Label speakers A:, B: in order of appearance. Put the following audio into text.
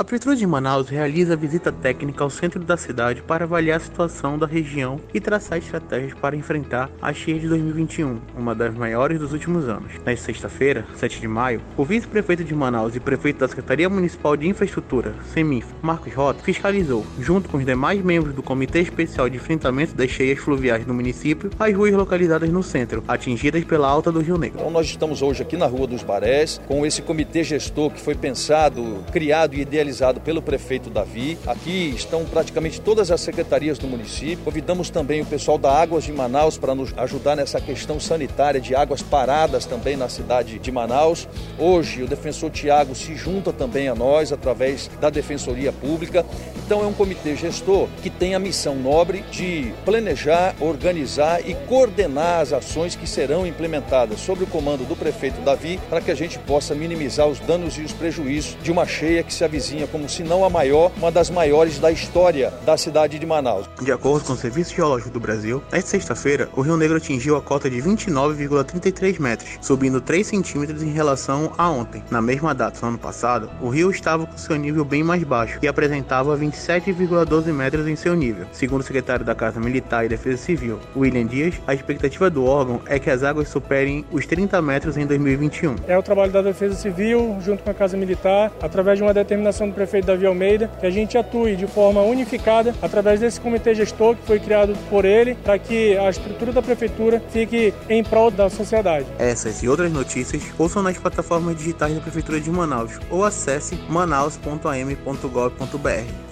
A: A Prefeitura de Manaus realiza visita técnica ao centro da cidade para avaliar a situação da região e traçar estratégias para enfrentar a cheia de 2021, uma das maiores dos últimos anos. Nesta sexta-feira, 7 de maio, o vice-prefeito de Manaus e prefeito da Secretaria Municipal de Infraestrutura, CEMIF, Marcos Rota, fiscalizou, junto com os demais membros do Comitê Especial de Enfrentamento das Cheias Fluviais do município, as ruas localizadas no centro, atingidas pela alta do Rio Negro.
B: Então nós estamos hoje aqui na Rua dos Barés, com esse comitê gestor que foi pensado, criado e idealizado realizado pelo prefeito Davi. Aqui estão praticamente todas as secretarias do município. Convidamos também o pessoal da Águas de Manaus para nos ajudar nessa questão sanitária de águas paradas também na cidade de Manaus. Hoje o defensor Tiago se junta também a nós através da Defensoria Pública. Então é um comitê gestor que tem a missão nobre de planejar, organizar e coordenar as ações que serão implementadas sob o comando do prefeito Davi para que a gente possa minimizar os danos e os prejuízos de uma cheia que se avizinha como se não a maior, uma das maiores da história da cidade de Manaus.
A: De acordo com o Serviço Geológico do Brasil, nesta sexta-feira, o Rio Negro atingiu a cota de 29,33 metros, subindo 3 centímetros em relação a ontem. Na mesma data, no ano passado, o rio estava com seu nível bem mais baixo e apresentava 27,12 metros em seu nível. Segundo o secretário da Casa Militar e Defesa Civil, William Dias, a expectativa do órgão é que as águas superem os 30 metros em 2021.
C: É o trabalho da Defesa Civil, junto com a Casa Militar, através de uma determinação do prefeito Davi Almeida, que a gente atue de forma unificada através desse comitê gestor que foi criado por ele, para que a estrutura da prefeitura fique em prol da sociedade.
A: Essas e outras notícias ouçam nas plataformas digitais da Prefeitura de Manaus ou acesse manaus.am.gov.br.